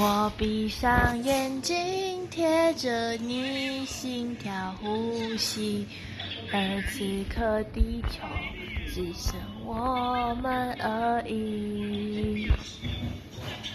我闭上眼睛贴着你心跳呼吸而此刻地球只剩我们而已。